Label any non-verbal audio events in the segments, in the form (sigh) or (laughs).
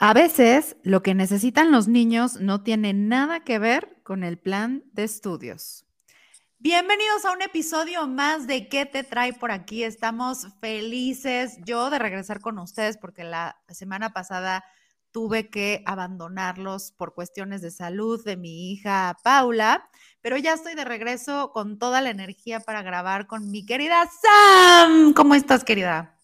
A veces lo que necesitan los niños no tiene nada que ver con el plan de estudios. Bienvenidos a un episodio más de ¿Qué te trae por aquí? Estamos felices yo de regresar con ustedes porque la semana pasada tuve que abandonarlos por cuestiones de salud de mi hija Paula, pero ya estoy de regreso con toda la energía para grabar con mi querida Sam. ¿Cómo estás, querida?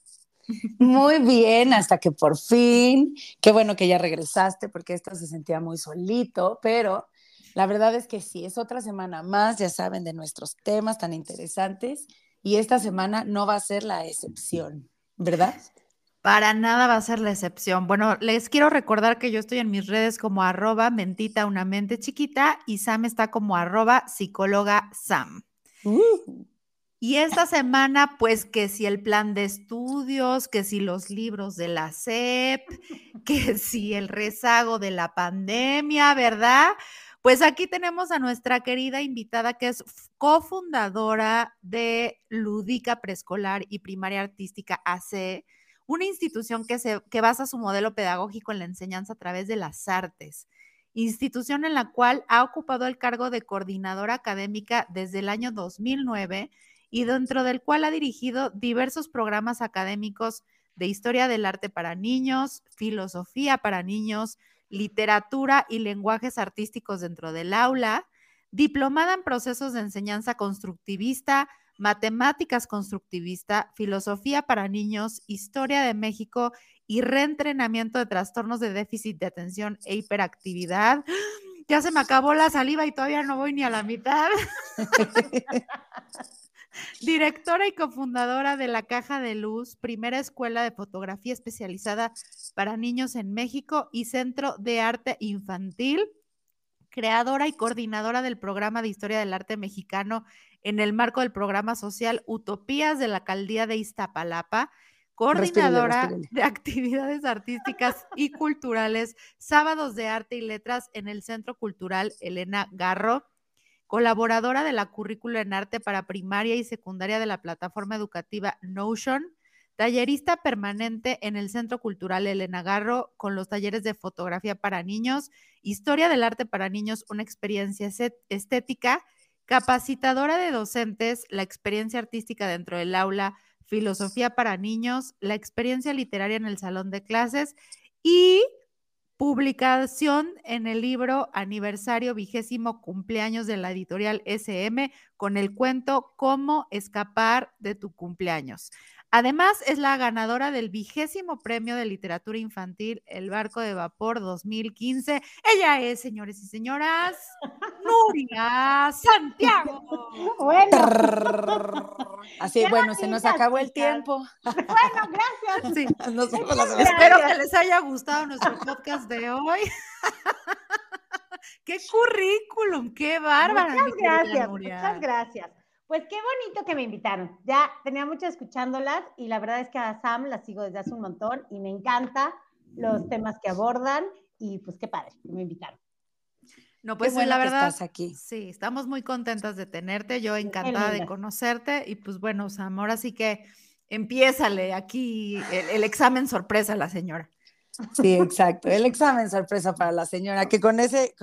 Muy bien, hasta que por fin, qué bueno que ya regresaste porque esto se sentía muy solito, pero la verdad es que sí, es otra semana más, ya saben, de nuestros temas tan interesantes y esta semana no va a ser la excepción, ¿verdad? Para nada va a ser la excepción. Bueno, les quiero recordar que yo estoy en mis redes como arroba mentita una mente chiquita y Sam está como arroba psicóloga Sam. Uh. Y esta semana, pues que si el plan de estudios, que si los libros de la SEP, (laughs) que si el rezago de la pandemia, ¿verdad? Pues aquí tenemos a nuestra querida invitada que es cofundadora de Ludica Preescolar y Primaria Artística AC, una institución que, se, que basa su modelo pedagógico en la enseñanza a través de las artes institución en la cual ha ocupado el cargo de coordinadora académica desde el año 2009 y dentro del cual ha dirigido diversos programas académicos de historia del arte para niños, filosofía para niños, literatura y lenguajes artísticos dentro del aula, diplomada en procesos de enseñanza constructivista, matemáticas constructivista, filosofía para niños, historia de México y reentrenamiento de trastornos de déficit de atención e hiperactividad. (gasps) Ya se me acabó la saliva y todavía no voy ni a la mitad. (laughs) Directora y cofundadora de La Caja de Luz, primera escuela de fotografía especializada para niños en México y Centro de Arte Infantil, creadora y coordinadora del programa de Historia del Arte Mexicano en el marco del programa social Utopías de la Alcaldía de Iztapalapa, coordinadora de actividades artísticas y culturales, sábados de arte y letras en el Centro Cultural Elena Garro colaboradora de la currícula en arte para primaria y secundaria de la plataforma educativa Notion, tallerista permanente en el Centro Cultural Elena Garro con los talleres de fotografía para niños, historia del arte para niños, una experiencia estética, capacitadora de docentes, la experiencia artística dentro del aula, filosofía para niños, la experiencia literaria en el salón de clases y Publicación en el libro Aniversario vigésimo cumpleaños de la editorial SM con el cuento Cómo escapar de tu cumpleaños. Además, es la ganadora del vigésimo premio de literatura infantil El Barco de Vapor 2015. Ella es, señores y señoras, Nuria Santiago. Bueno. Así, bueno, se nos acabó el tiempo. Bueno, gracias. Sí. (laughs) Espero que les haya gustado nuestro podcast de hoy. (laughs) ¡Qué currículum! ¡Qué bárbara! Muchas gracias, muchas gracias. Pues qué bonito que me invitaron. Ya tenía mucho escuchándolas y la verdad es que a Sam la sigo desde hace un montón y me encanta los temas que abordan y pues qué padre que me invitaron. No, pues la verdad, estás aquí. sí, estamos muy contentas de tenerte, yo encantada de conocerte y pues bueno, Sam, ahora sí que empiézale aquí el examen sorpresa a la señora. Sí, exacto. El examen sorpresa para la señora, que con ese,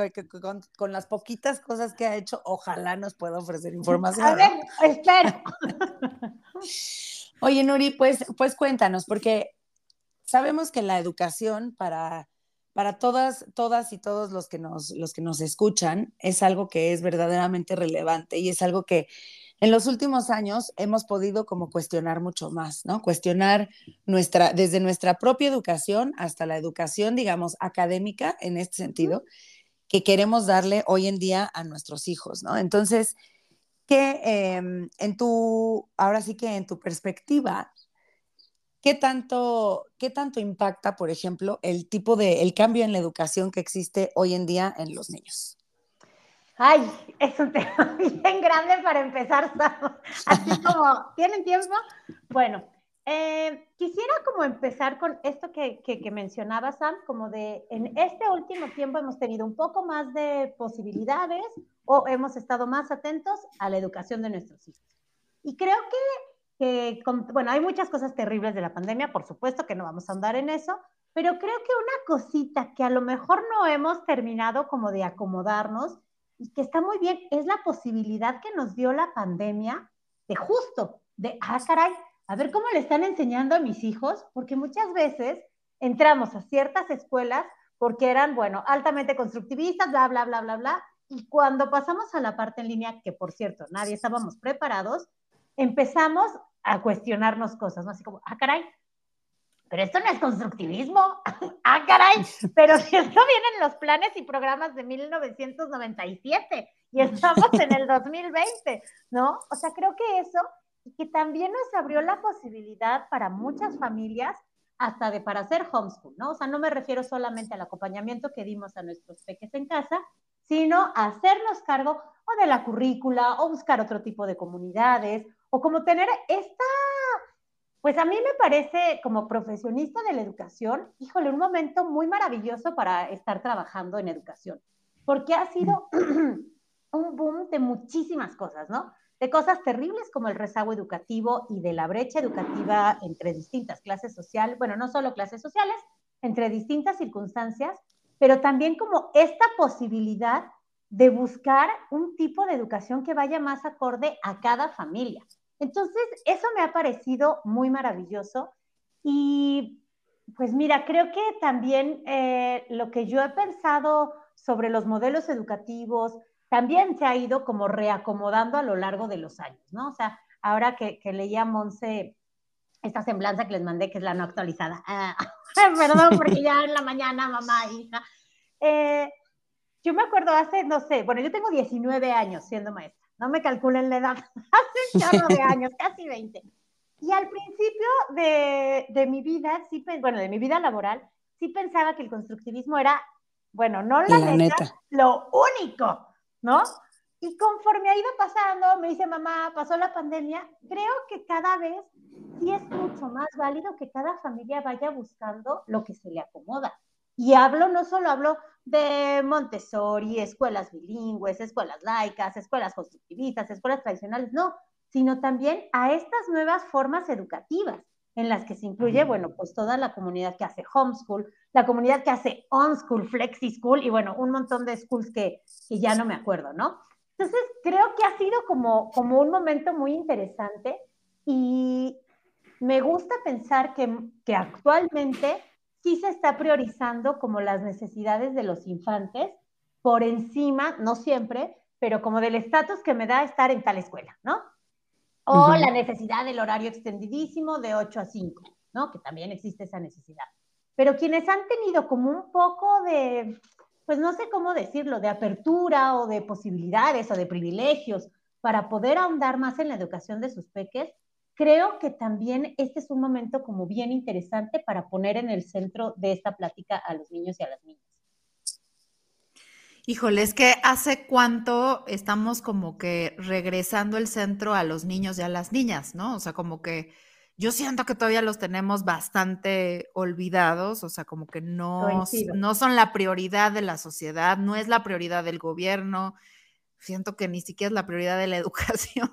con, las poquitas cosas que ha hecho, ojalá nos pueda ofrecer información. A ver, espero. Oye, Nuri, pues, pues cuéntanos, porque sabemos que la educación para, para todas, todas y todos los que nos, los que nos escuchan es algo que es verdaderamente relevante y es algo que en los últimos años hemos podido como cuestionar mucho más, ¿no? Cuestionar nuestra, desde nuestra propia educación hasta la educación, digamos, académica en este sentido, que queremos darle hoy en día a nuestros hijos, ¿no? Entonces, ¿qué em, en tu, ahora sí que en tu perspectiva, ¿qué tanto, qué tanto impacta, por ejemplo, el tipo de, el cambio en la educación que existe hoy en día en los niños? Ay, es un (laughs) tema bien grande para empezar, así (laughs) como, ¿tienen tiempo? Bueno, eh, quisiera como empezar con esto que, que, mencionaba Sam, como de en este último tiempo hemos tenido un poco más de posibilidades o hemos estado más atentos a la educación de nuestros hijos. Y creo que que, bueno, hay muchas cosas terribles de la pandemia, por supuesto que no vamos a andar en eso, pero creo que una cosita que a lo mejor no hemos terminado como de acomodarnos y que está muy bien es la posibilidad que nos dio la pandemia de justo, de, ah, caray, a ver cómo le están enseñando a mis hijos, porque muchas veces entramos a ciertas escuelas porque eran, bueno, altamente constructivistas, bla, bla, bla, bla, bla, y cuando pasamos a la parte en línea, que por cierto, nadie estábamos preparados, empezamos a cuestionarnos cosas, ¿no? Así como, ah, caray, pero esto no es constructivismo. (laughs) ah, caray, pero si esto viene en los planes y programas de 1997 y estamos en el 2020, ¿no? O sea, creo que eso, que también nos abrió la posibilidad para muchas familias hasta de para hacer homeschool, ¿no? O sea, no me refiero solamente al acompañamiento que dimos a nuestros peques en casa, sino hacernos cargo o de la currícula o buscar otro tipo de comunidades o como tener esta, pues a mí me parece como profesionista de la educación, híjole, un momento muy maravilloso para estar trabajando en educación, porque ha sido (clears throat) un boom de muchísimas cosas, ¿no? De cosas terribles como el rezago educativo y de la brecha educativa entre distintas clases sociales, bueno, no solo clases sociales, entre distintas circunstancias, pero también como esta posibilidad de buscar un tipo de educación que vaya más acorde a cada familia. Entonces, eso me ha parecido muy maravilloso y pues mira, creo que también eh, lo que yo he pensado sobre los modelos educativos también se ha ido como reacomodando a lo largo de los años, ¿no? O sea, ahora que, que leía Monse esta semblanza que les mandé, que es la no actualizada. (laughs) Ah, perdón, porque ya en la mañana, mamá, hija. Eh, yo me acuerdo hace, no sé, bueno, yo tengo 19 años siendo maestra, no me calculen la edad, (laughs) hace un de (laughs) años, casi 20. Y al principio de, de, mi vida, sí, bueno, de mi vida laboral, sí pensaba que el constructivismo era, bueno, no la, la neta, lo único, ¿no? Y conforme ha ido pasando, me dice mamá, pasó la pandemia, creo que cada vez sí es mucho más válido que cada familia vaya buscando lo que se le acomoda. Y hablo, no solo hablo de Montessori, escuelas bilingües, escuelas laicas, escuelas constructivistas, escuelas tradicionales, no, sino también a estas nuevas formas educativas en las que se incluye, bueno, pues toda la comunidad que hace homeschool, la comunidad que hace on-school, flexi-school y bueno, un montón de schools que, que ya no me acuerdo, ¿no? Entonces, creo que ha sido como, como un momento muy interesante y me gusta pensar que, que actualmente sí se está priorizando como las necesidades de los infantes por encima, no siempre, pero como del estatus que me da estar en tal escuela, ¿no? O la necesidad del horario extendidísimo de 8 a 5, ¿no? Que también existe esa necesidad. Pero quienes han tenido como un poco de pues no sé cómo decirlo, de apertura o de posibilidades o de privilegios para poder ahondar más en la educación de sus peques, creo que también este es un momento como bien interesante para poner en el centro de esta plática a los niños y a las niñas. Híjole, es que hace cuánto estamos como que regresando el centro a los niños y a las niñas, ¿no? O sea, como que yo siento que todavía los tenemos bastante olvidados, o sea, como que no, no son la prioridad de la sociedad, no es la prioridad del gobierno, siento que ni siquiera es la prioridad de la (laughs) educación.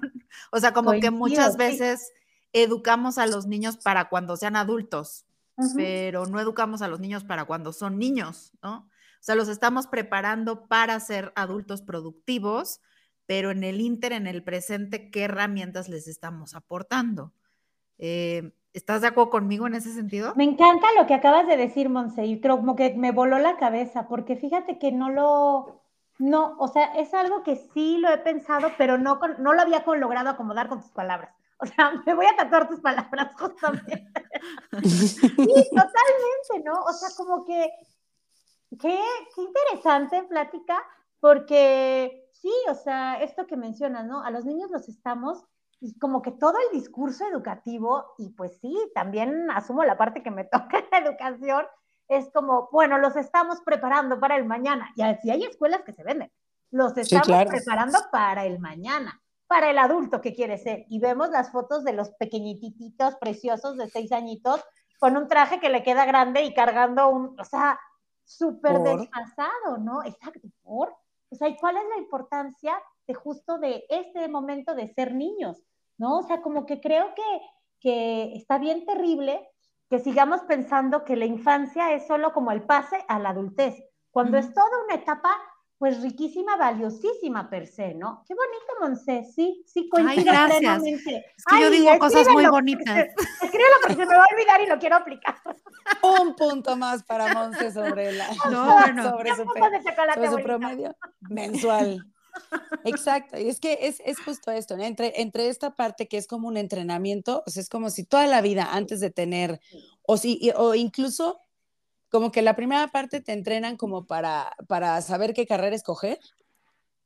o sea, como que muchas veces educamos a los niños para cuando sean adultos, pero no educamos a los niños para cuando son niños, ¿no? O sea, los estamos preparando para ser adultos productivos, pero en el inter, en el presente, ¿qué herramientas les estamos aportando? Eh, ¿Estás de acuerdo conmigo en ese sentido? Me encanta lo que acabas de decir, Monse, y creo como que me voló la cabeza, porque fíjate que no lo, no, o sea, es algo que sí lo he pensado, pero no, no lo había logrado acomodar con tus palabras. O sea, (laughs) me voy a tatuar tus palabras justamente. sí, totalmente, ¿no? O sea, como que, qué, qué interesante plática, porque sí, o sea, esto que mencionas, ¿no? A los niños los estamos y como que todo el discurso educativo, y pues sí, también asumo la parte que me (laughs) toca en la educación, es como, bueno, los estamos preparando para el mañana. Y así hay escuelas que se venden. Los estamos preparando para el mañana, para el adulto que quiere ser. Y vemos las fotos de los pequeñititos preciosos de seis añitos con un traje que le queda grande y cargando un, o sea, súper desfasado, ¿no? Exacto, por. O sea, ¿y cuál es la importancia de justo de este momento de ser niños? ¿no? O sea, como que creo que, que está bien terrible que sigamos pensando que la infancia es solo como el pase a la adultez, cuando es toda una etapa pues riquísima, valiosísima per se, ¿no? Qué bonito, Monse, sí, sí, coincido Ay, plenamente. Es que yo digo cosas muy bonitas. (laughs) Escríbelo porque se me va a olvidar y lo quiero aplicar. Un punto más para Monse sobre, la, (laughs) no, sobre, su, sobre su promedio mensual. Exacto, y es que es, es justo esto, ¿no? entre, entre esta parte que es como un entrenamiento, o sea, es como si toda la vida antes de tener, o, si, o incluso como que la primera parte te entrenan como para, para saber qué carrera escoger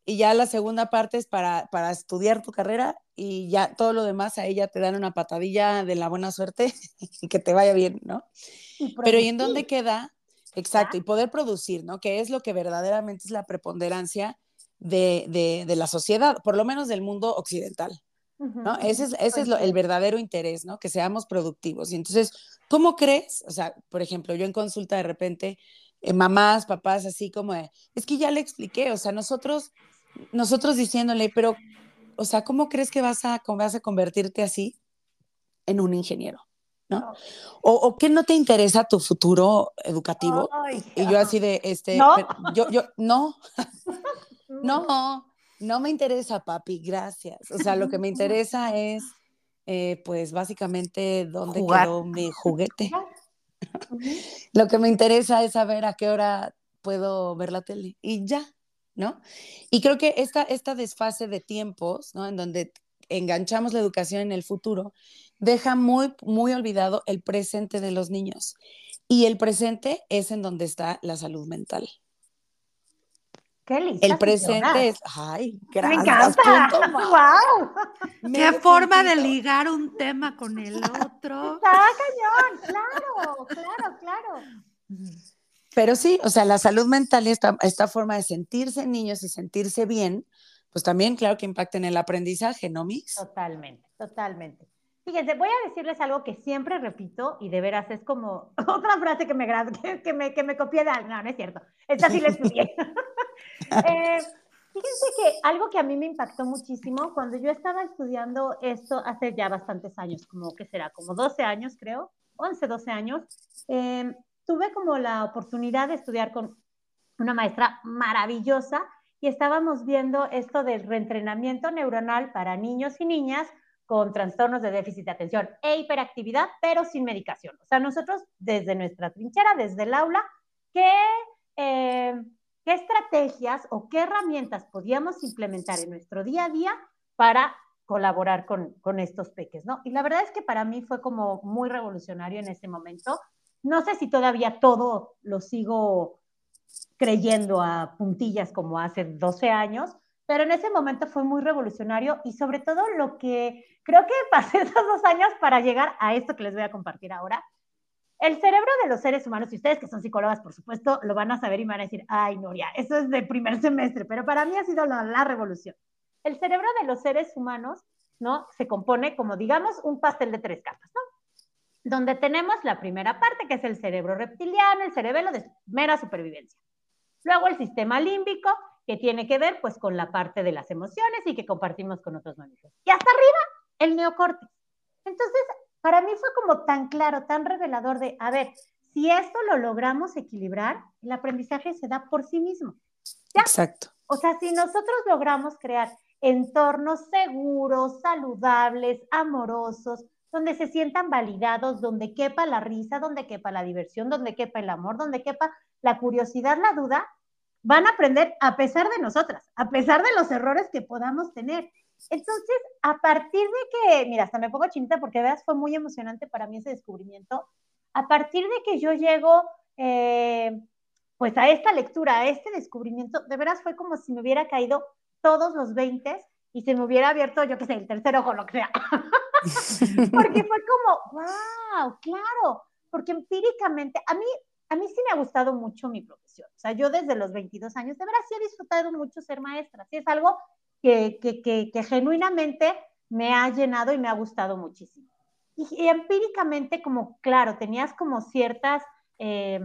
y ya la segunda parte es para, para estudiar tu carrera y ya todo lo demás a ella te dan una patadilla de la buena suerte (laughs) y que te vaya bien, ¿no? Pero ¿y en dónde queda? Exacto, y poder producir, ¿no? Que es lo que verdaderamente es la preponderancia de, de, la sociedad, por lo menos del mundo occidental. ¿No? Ese es, ese es el verdadero interés, ¿no? Que seamos productivos. Y entonces, ¿cómo crees? O sea, por ejemplo, yo en consulta de repente, eh, mamás, papás, así como es que ya le expliqué, o sea, nosotros, nosotros diciéndole, pero, o sea, ¿cómo crees que vas a, vas a convertirte así en un ingeniero? ¿no? O, o qué no te interesa tu futuro educativo? y yo así de, este, yo, yo, no, (laughs) (laughs) no, no me interesa, papi, gracias. O sea, lo que me (laughs) interesa es, eh, pues, básicamente, dónde quedó mi juguete. (laughs) lo que me interesa es saber a qué hora puedo ver la tele y ya, ¿no? Y creo que esta, esta desfase de tiempos, ¿no? En donde enganchamos la educación en el futuro, deja muy, muy olvidado el presente de los niños. Y el presente es en donde está la salud mental. Qué El presente es, ay, gracias. Me encanta. wow. (laughs) Qué forma de ligar un tema con el otro. Está (laughs) cañón, claro, claro, claro. Pero sí, o sea, la salud mental y esta, esta forma de sentirse niños y sentirse bien, pues también, claro que impacta en el aprendizaje, ¿no, Mix? Totalmente, totalmente. Fíjense, voy a decirles algo que siempre repito y de veras es como (laughs) otra frase que me, que, que me, que me copié de... No, no es cierto. Esta sí la estudié. Eh, fíjense que algo que a mí me impactó muchísimo cuando yo estaba estudiando esto hace ya bastantes años, como que será, como 12 años creo, 11, 12 años, em, tuve como la oportunidad de estudiar con una maestra maravillosa y estábamos viendo esto del reentrenamiento neuronal para niños y niñas con trastornos de déficit de atención e hiperactividad, pero sin medicación. O sea, nosotros desde nuestra trinchera, desde el aula, ¿qué, eh, qué estrategias o qué herramientas podíamos implementar en nuestro día a día para colaborar con, con estos peques, ¿no? Y la verdad es que para mí fue como muy revolucionario en ese momento. No sé si todavía todo lo sigo creyendo a puntillas como hace 12 años, pero en ese momento fue muy revolucionario y sobre todo lo que creo que (laughs) pasé esos dos años para llegar a esto que les voy a compartir ahora. El cerebro de los seres humanos, y ustedes que son psicólogas, por supuesto, lo van a saber y van a decir, ay, Noria, eso es de primer semestre, pero para mí ha sido la, la revolución. El cerebro de los seres humanos, ¿no? Se compone como, digamos, un pastel de tres capas, ¿no? Donde tenemos la primera parte, que es el cerebro reptiliano, el cerebelo de mera supervivencia. Luego el sistema límbico, que tiene que ver pues con la parte de las emociones y que compartimos con otros mamíferos. Y hasta arriba, el neocórtex. Entonces, para mí fue como tan claro, tan revelador de, a ver, si esto lo logramos equilibrar, el aprendizaje se da por sí mismo. Exacto. O sea, si nosotros logramos crear entornos seguros, saludables, amorosos, donde se sientan validados, donde quepa la risa, donde quepa la diversión, donde quepa el amor, donde quepa la curiosidad, la duda, van a aprender a pesar de nosotras, a pesar de los errores que podamos tener. Entonces, a partir de que, mira, hasta me pongo chinita porque veas, fue muy emocionante para mí ese descubrimiento. A partir de que yo llego, eh, pues a esta lectura, a este descubrimiento, de veras fue como si me hubiera caído todos los 20 y se me hubiera abierto, yo qué sé, el tercer ojo, lo que sea. (laughs) porque fue como, wow, claro, porque empíricamente, a mí a mí sí me ha gustado mucho mi profesión. O sea, yo desde los 22 años, de verdad sí he disfrutado mucho ser maestra. Sí es algo que, que, que, genuinamente me ha llenado y me ha gustado muchísimo. Y, empíricamente, como, claro, tenías como ciertas, eh,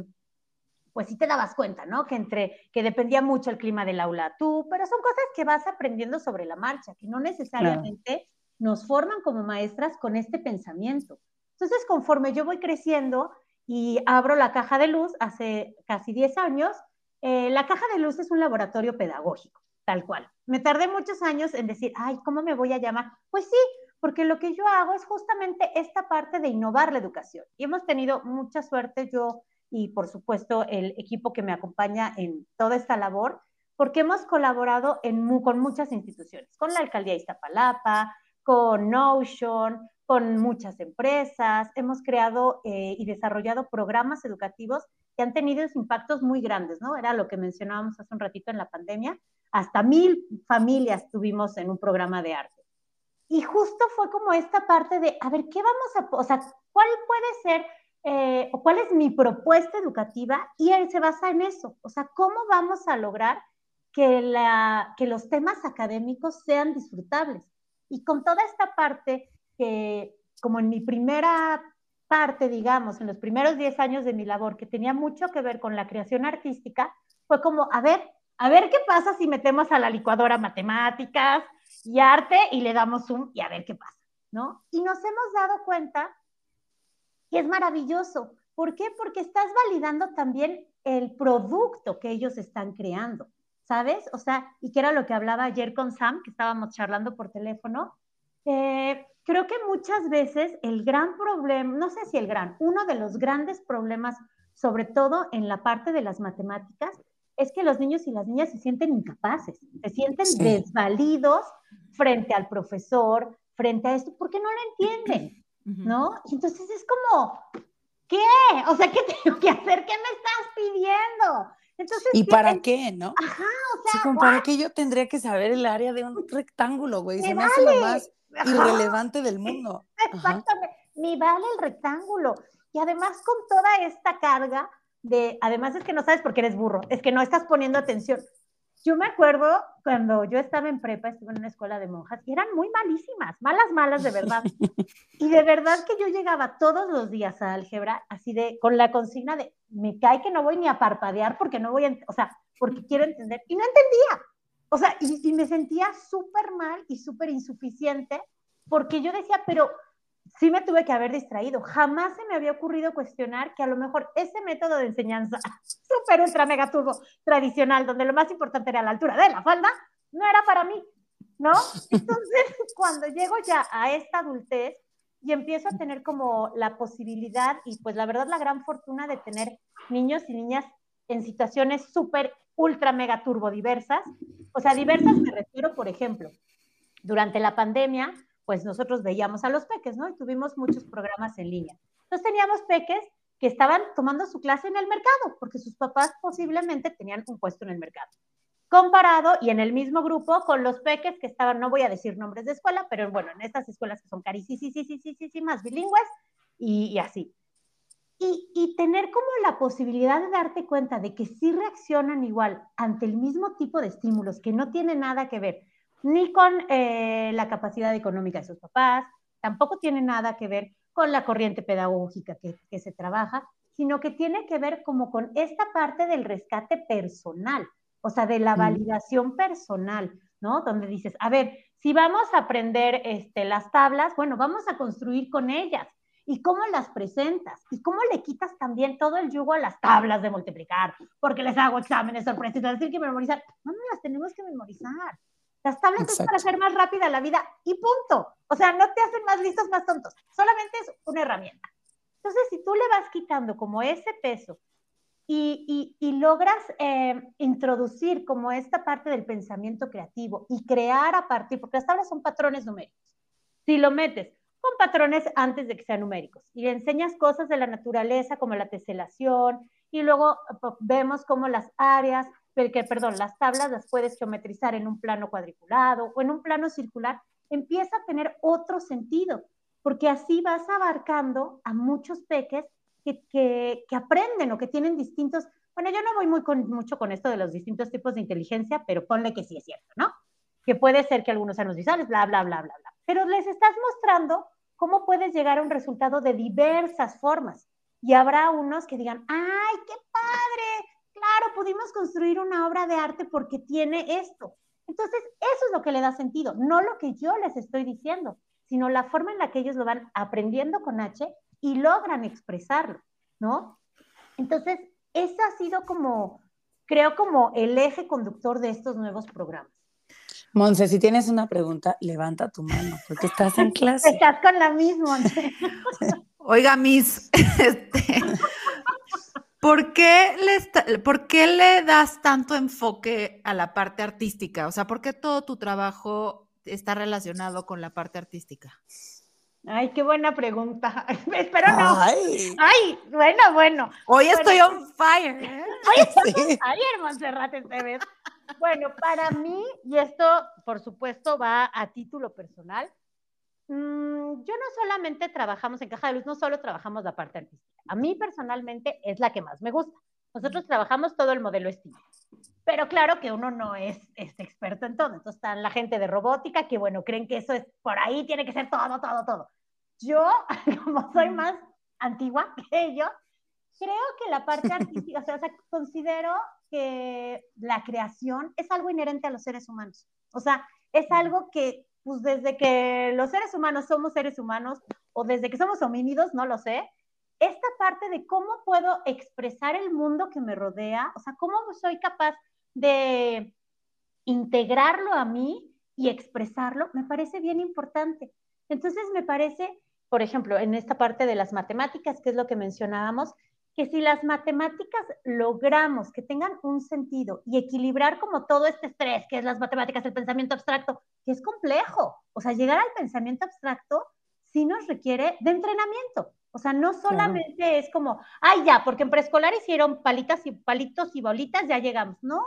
pues sí te dabas cuenta, ¿no? Que entre, que dependía mucho el clima del aula tú, pero son cosas que vas aprendiendo sobre la marcha, que no necesariamente nos forman como maestras con este pensamiento. Entonces, conforme yo voy creciendo y abro la caja de luz hace casi 10 años, eh, la caja de luz es un laboratorio pedagógico, tal cual. Me tardé muchos años en decir, ay, ¿cómo me voy a llamar? Pues sí, porque lo que yo hago es justamente esta parte de innovar la educación. Y hemos tenido mucha suerte yo y por supuesto el equipo que me acompaña en toda esta labor, porque hemos colaborado con muchas instituciones, con la alcaldía de Iztapalapa, con Notion, con muchas empresas, hemos creado eh, y desarrollado programas educativos que han tenido impactos muy grandes, ¿no? Era lo que mencionábamos hace un ratito en la pandemia, hasta mil familias tuvimos en un programa de arte. Y justo fue como esta parte de, a ver, ¿qué vamos a, o sea, cuál puede ser eh, o cuál es mi propuesta educativa? Y él se basa en eso, o sea, ¿cómo vamos a lograr que, la, que los temas académicos sean disfrutables? Y con toda esta parte que, como en mi primera parte, digamos, en los primeros 10 años de mi labor, que tenía mucho que ver con la creación artística, fue como, a ver, a ver qué pasa si metemos a la licuadora matemáticas y arte y le damos un y a ver qué pasa, ¿no? Y nos hemos dado cuenta que es maravilloso. ¿Por qué? Porque estás validando también el producto que ellos están creando, ¿sabes? O sea, y que era lo que hablaba ayer con Sam, que estábamos charlando por teléfono. Eh, creo que muchas veces el gran problema, no sé si el gran, uno de los grandes problemas, sobre todo en la parte de las matemáticas, es que los niños y las niñas se sienten incapaces, se sienten desvalidos frente al profesor, frente a esto, porque no lo entienden, ¿no? Y entonces es como, ¿qué? O sea, ¿qué (laughs) tengo que hacer? ¿Qué me estás pidiendo? Entonces, ¿Y para qué, no? Ajá, o sea, ¿para qué yo tendría que saber el área de un (laughs) rectángulo, güey? Se me hace lo más irrelevante del mundo. (laughs) Exactamente, ni vale el rectángulo. Y además con toda esta carga de, además es que no sabes por qué eres burro, es que no estás poniendo atención. Yo me acuerdo cuando yo estaba en prepa, estuve en una escuela de monjas y eran muy malísimas, malas, malas de verdad. (laughs) Y de verdad que yo llegaba todos los días a álgebra así de, con la consigna de, me cae que no voy ni a parpadear porque no voy a, o sea, porque quiero entender. Y no entendía. O sea, y, y me sentía súper mal y súper insuficiente porque yo decía, pero sí me tuve que haber distraído. Jamás se me había ocurrido cuestionar que a lo mejor ese método de enseñanza (laughs) súper ultra mega turbo tradicional, donde lo más importante era la altura de la falda, no era para mí, ¿no? (laughs) Entonces, cuando llego ya a esta adultez y empiezo a tener como la posibilidad y pues la verdad la gran fortuna de tener niños y niñas en situaciones súper ultra mega turbo diversas, o sea, diversas me refiero, por ejemplo, durante la pandemia, pues nosotros veíamos a los peques, ¿no? Y tuvimos muchos programas en línea. Entonces teníamos peques que estaban tomando su clase en el mercado, porque sus papás posiblemente tenían un puesto en el mercado. Comparado y en el mismo grupo con los peques que estaban, no voy a decir nombres de escuela, pero bueno, en estas escuelas que son carísimas, bilingües y, y así. Y, y, tener como la posibilidad de darte cuenta de que sí reaccionan igual ante el mismo tipo de estímulos, que no tiene nada que ver ni con eh, la capacidad económica de sus papás, tampoco tiene nada que ver con la corriente pedagógica que, que se trabaja, sino que tiene que ver como con esta parte del rescate personal, o sea, de la validación personal, ¿no? Donde dices, a ver, si vamos a aprender este, las tablas, bueno, vamos a construir con ellas. ¿Y cómo las presentas? ¿Y cómo le quitas también todo el yugo a las tablas de multiplicar? Porque les hago exámenes sorpresas, decir que memorizar. No, no las tenemos que memorizar. Las tablas es para hacer más rápida la vida y punto. O sea, no te hacen más listos, más tontos. Solamente es una herramienta. Entonces, si tú le vas quitando como ese peso y, y, logras eh, introducir como esta parte del pensamiento creativo y crear a partir, porque las tablas son patrones numéricos. Si lo metes con patrones antes de que sean numéricos y le enseñas cosas de la naturaleza como la teselación y luego vemos como las áreas que, perdón, las tablas las puedes geometrizar en un plano cuadriculado o en un plano circular, empieza a tener otro sentido, porque así vas abarcando a muchos peques que, que, aprenden o que tienen distintos, bueno, yo no voy muy con, mucho con esto de los distintos tipos de inteligencia, pero ponle que sí es cierto, ¿no? Que puede ser que algunos sean los visuales, bla, bla, bla, bla, bla. Pero les estás mostrando cómo puedes llegar a un resultado de diversas formas. Y habrá unos que digan, ¡ay, qué padre! Claro, pudimos construir una obra de arte porque tiene esto. Entonces, eso es lo que le da sentido, no lo que yo les estoy diciendo. sino la forma en la que ellos lo van aprendiendo con H y logran expresarlo, ¿no? Entonces, ese ha sido como, creo, como el eje conductor de estos nuevos programas. Monse, si tienes una pregunta, levanta tu mano, porque estás en (laughs) clase. Estás con la misma. (laughs) Oiga, Miss, (laughs) este, ¿por, qué le ¿por qué le das tanto enfoque a la parte artística? O sea, ¿por qué todo tu trabajo está relacionado con la parte artística? Ay, qué buena pregunta. (laughs) Espero no. Ay, bueno, bueno. Hoy estoy on fire. ¿eh? Hoy estoy on fire, Montserrat, este vez. Bueno, para mí, y esto por supuesto va a título personal, mm, yo no solamente trabajamos en Caja de Luz, no solo trabajamos la parte artística. A mí personalmente es la que más me gusta. Nosotros trabajamos todo el modelo estilo. Pero claro que uno no es, es, experto en todo. Entonces está la gente de robótica que, bueno, creen que eso es por ahí, tiene que ser todo, todo, todo. Yo, (laughs) como soy más antigua (laughs) que ellos, creo que la parte artística, o sea, considero que la creación es algo inherente a los seres humanos. O sea, es algo que, pues desde que los seres humanos somos seres humanos o desde que somos homínidos, no lo sé, esta parte de cómo puedo expresar el mundo que me rodea, o sea, cómo soy capaz de integrarlo a mí y expresarlo, me parece bien importante. Entonces, me parece, por ejemplo, en esta parte de las matemáticas, que es lo que mencionábamos, que si las matemáticas logramos que tengan un sentido y equilibrar como todo este estrés, que es las matemáticas, el pensamiento abstracto, que es complejo, o sea, llegar al pensamiento abstracto sí nos requiere de entrenamiento. O sea, no solamente es como, ay, ya, porque en preescolar hicieron palitas y palitos y bolitas, ya llegamos. No,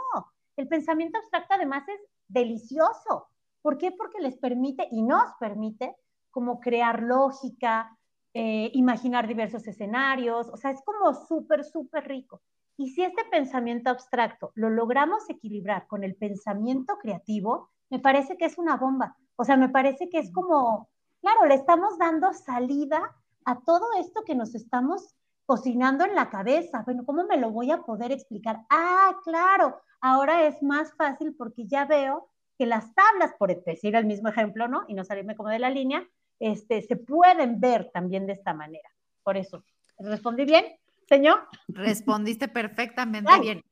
el pensamiento abstracto además es delicioso. ¿Por qué? Porque les permite y nos permite como crear lógica, eh, imaginar diversos escenarios, o sea, es como súper, súper rico. Y si este pensamiento abstracto lo logramos equilibrar con el pensamiento creativo, me parece que es una bomba. O sea, me parece que es como, claro, le estamos dando salida a todo esto que nos estamos cocinando en la cabeza. Bueno, ¿cómo me lo voy a poder explicar? Ah, claro, ahora es más fácil porque ya veo que las tablas, por decir el mismo ejemplo, ¿no? Y no salirme como de la línea, este, se pueden ver también de esta manera. Por eso, ¿respondí bien, señor? Respondiste perfectamente bien.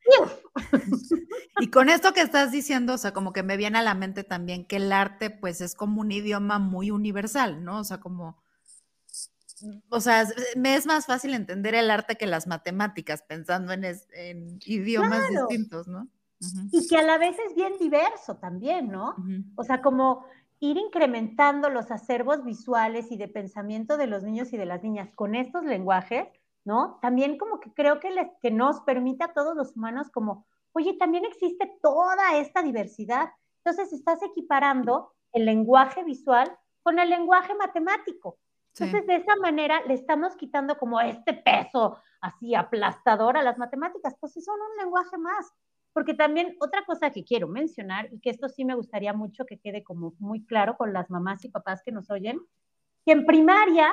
y con esto que estás diciendo, o sea, como que me viene a la mente también que el arte, pues, es como un idioma muy universal, ¿no? O sea, como o sea, me es más fácil entender el arte que las matemáticas, pensando en, idiomas distintos, ¿no? Y que a la vez es bien diverso también, ¿no? O sea, como ir incrementando los acervos visuales y de pensamiento de los niños y de las niñas con estos lenguajes, ¿no? También como que creo que, les, que nos permite a todos los humanos como, oye, también existe toda esta diversidad. Entonces estás equiparando el lenguaje visual con el lenguaje matemático. Entonces, de esa manera le estamos quitando como este peso así aplastador a las matemáticas, pues sí son un lenguaje más. Porque también otra cosa que quiero mencionar, y que esto sí me gustaría mucho que quede como muy claro con las mamás y papás que nos oyen, que en primaria,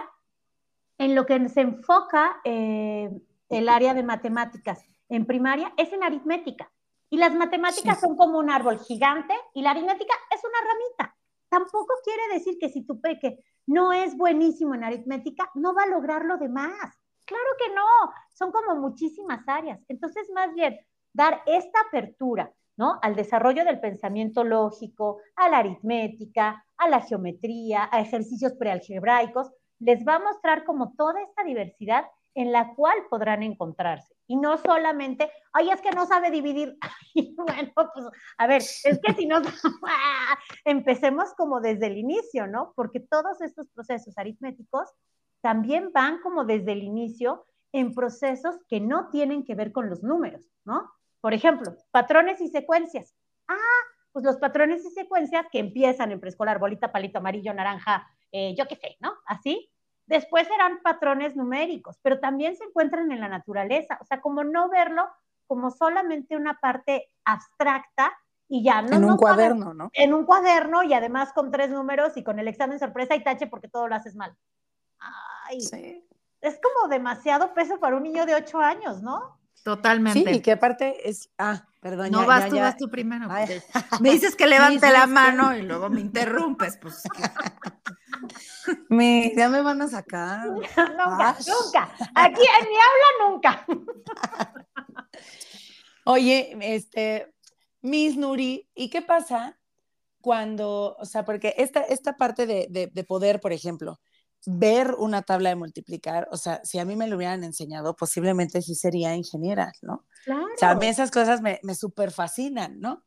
en lo que se enfoca eh, el área de matemáticas en primaria es en aritmética. Y las matemáticas son como un árbol gigante y la aritmética es una ramita. Tampoco quiere decir que si tu peque no es buenísimo en aritmética, no va a lograr lo demás. Claro que no, son como muchísimas áreas. Entonces, más bien, dar esta apertura, ¿no? Al desarrollo del pensamiento lógico, a la aritmética, a la geometría, a ejercicios prealgebraicos, les va a mostrar como toda esta diversidad en la cual podrán encontrarse. Y no solamente, ay, es que no sabe dividir. (laughs) bueno, pues, a ver, es que si no, (laughs) empecemos como desde el inicio, ¿no? Porque todos estos procesos aritméticos también van como desde el inicio en procesos que no tienen que ver con los números, ¿no? Por ejemplo, patrones y secuencias. Ah, pues los patrones y secuencias que empiezan en preescolar, bolita, palito, amarillo, naranja, eh, yo qué sé, ¿no? Así. Después serán patrones numéricos, pero también se encuentran en la naturaleza. O sea, como no verlo como solamente una parte abstracta y ya. No, en un cuaderno, ¿no? En un cuaderno y además con tres números y con el examen sorpresa y tache porque todo lo haces mal. Ay, sí. es como demasiado peso para un niño de ocho años, ¿no? Totalmente. Sí, y que aparte es, ah, perdón. No vas tú, vas tú primero. (laughs) Me dices que levante la mano y luego me interrumpes, pues. (laughs) Me, ya me van a sacar. (laughs) nunca, nunca. Aquí en mi aula nunca. Oye, este, Miss Nuri, ¿y qué pasa cuando, o sea, porque esta, esta parte de, de, poder, por ejemplo, ver una tabla de multiplicar, o sea, si a mí me lo hubieran enseñado, posiblemente sí sería ingeniera, ¿no? Claro. O sea, a mí esas cosas me, me súper fascinan, ¿no?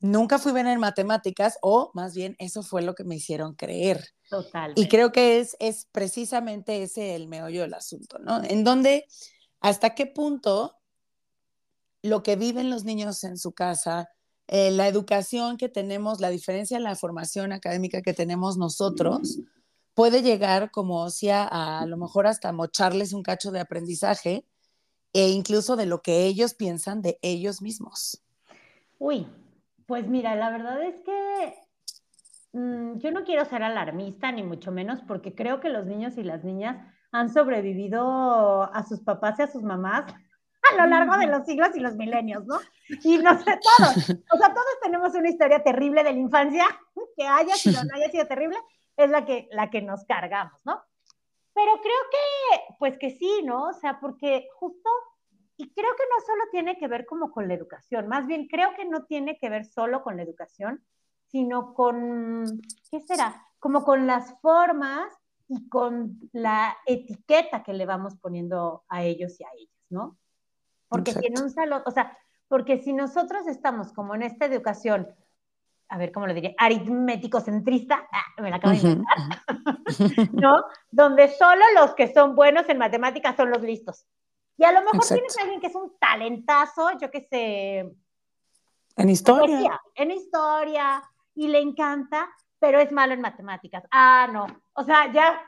Nunca fui bien en matemáticas, o más bien eso fue lo que me hicieron creer. Total. Y creo que es, es precisamente ese el meollo del asunto, ¿no? En donde, hasta qué punto lo que viven los niños en su casa, eh, la educación que tenemos, la diferencia en la formación académica que tenemos nosotros, puede llegar, como decía, a, a lo mejor hasta mocharles un cacho de aprendizaje e incluso de lo que ellos piensan de ellos mismos. Uy, pues mira, la verdad es que mm, yo no quiero ser alarmista, ni mucho menos, porque creo que los niños y las niñas han sobrevivido a sus papás y a sus mamás a lo largo de los siglos y los milenios, ¿no? Y no sé, todos, o sea, todos tenemos una historia terrible de la infancia, que haya sido no haya sido terrible, es la que, la que nos cargamos, ¿no? Pero creo que, pues que sí, ¿no? O sea, porque justo, y creo que no solo tiene que ver como con la educación, más bien creo que no tiene que ver solo con la educación, sino con, ¿qué será? Como con las formas y con la etiqueta que le vamos poniendo a ellos y a ellas, ¿no? Porque si en un salón, o sea, porque si nosotros estamos como en esta educación, a ver, ¿cómo lo diría? Aritmético centrista, ah, me la acabo de inventar, (laughs) ¿no? Donde solo los que son buenos en matemáticas son los listos. Y a lo mejor tienes a alguien que es un talentazo, yo qué sé. En historia. en historia, y le encanta, pero es malo en matemáticas. Ah, no. O sea, ya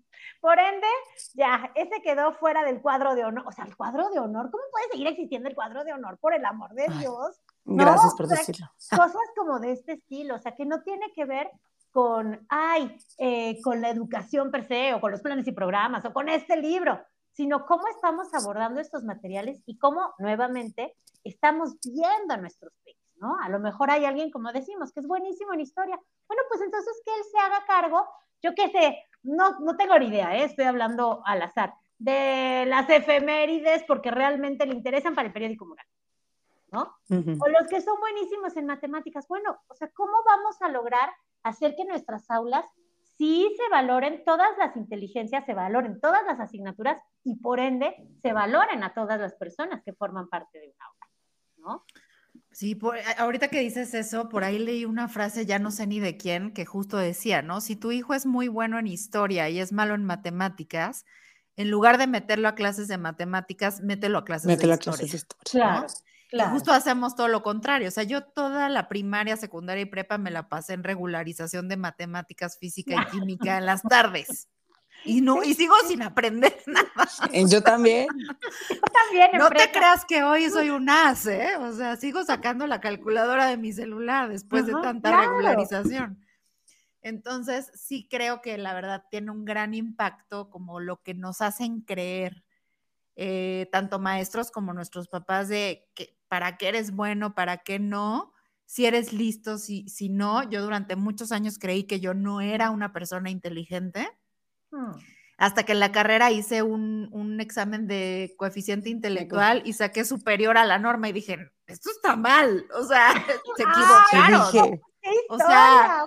(laughs) por ende, ya, ese quedó fuera del cuadro de honor. O sea, el cuadro de honor, ¿cómo puede seguir existiendo el cuadro de honor? Por el amor de Dios. Gracias por decirlo. Cosas como de este estilo, o sea, que no tiene que ver con, ay, eh, con la educación per se, o con los planes y programas, o con este libro, sino cómo estamos abordando estos materiales y cómo, nuevamente, estamos viendo a nuestros peques, ¿no? A lo mejor hay alguien, como decimos, que es buenísimo en historia. Bueno, pues entonces que él se haga cargo, yo qué sé, no, no tengo ni idea, ¿eh? estoy hablando al azar, de las efemérides porque realmente le interesan para el periódico moral, ¿no? O los que son buenísimos en matemáticas. Bueno, o sea, ¿cómo vamos a lograr hacer que nuestras aulas sí se valoren todas las inteligencias, se valoren todas las asignaturas y por ende se valoren a todas las personas que forman parte de un aula, ¿no? Sí, ahorita que dices eso, por ahí leí una frase, ya no sé ni de quién, que justo decía, ¿no? Si tu hijo es muy bueno en historia y es malo en matemáticas, en lugar de meterlo a clases de matemáticas, mételo a clases de historia. A clases de historia. Claro, justo hacemos todo lo contrario. O sea, yo toda la primaria, secundaria y prepa me la pasé en regularización de matemáticas, física y química en las tardes. Y no, y sigo sin aprender (laughs) nada. Yo también. Yo también. No te creas que hoy soy un as, ¿eh? O sea, sigo sacando la calculadora de mi celular después de tanta regularización. Entonces, sí creo que la verdad tiene un gran impacto como lo que nos hacen creer, eh, tanto maestros como nuestros papás, de que, para qué eres bueno, para qué no, si eres listo, si, si no. Yo durante muchos años creí que yo no era una persona inteligente Hmm. Hasta que en la carrera hice un, examen de coeficiente intelectual y saqué superior a la norma y dije, esto está mal, o sea, (laughs) se equivocaron. o sea,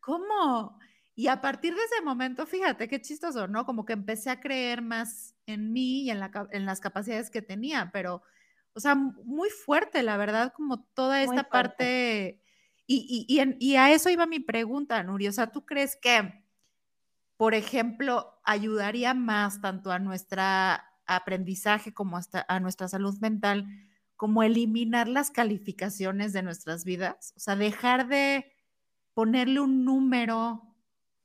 ¿cómo? Y a partir de ese momento, fíjate qué chistoso, ¿no? Como que empecé a creer más en mí y en, las capacidades que tenía, pero, o sea, muy fuerte, la verdad, como toda esta parte. Y, y, y, a eso iba mi pregunta, Nuri. O sea, ¿tú crees que por ejemplo, ayudaría más tanto a nuestro aprendizaje como hasta a nuestra salud mental, como eliminar las calificaciones de nuestras vidas, o sea, dejar de ponerle un número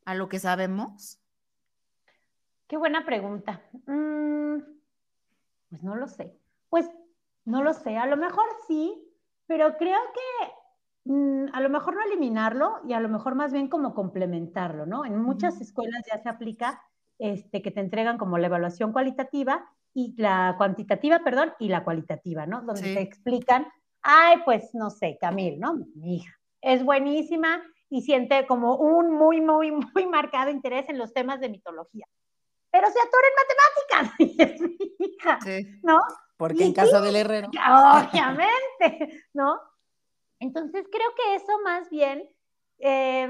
a lo que sabemos? Qué buena pregunta. Mm, pues no lo sé. Pues no lo sé, a lo mejor sí, pero creo que Mm, a lo mejor no eliminarlo y a lo mejor más bien como complementarlo, ¿no? En muchas escuelas ya se aplica este, que te entregan como la evaluación cualitativa y la cuantitativa, perdón, y la cualitativa, ¿no? Donde te explican, ay, pues no sé, Camil, ¿no? Mi hija es buenísima y siente como un muy, muy, (laughs) muy marcado interés en los temas de mitología. Pero se atora en matemáticas (laughs) y es mi hija, ¿no? Porque en casa del herrero. (laughs) Obviamente, (laughs) ¿no? Entonces creo que eso más bien, eh,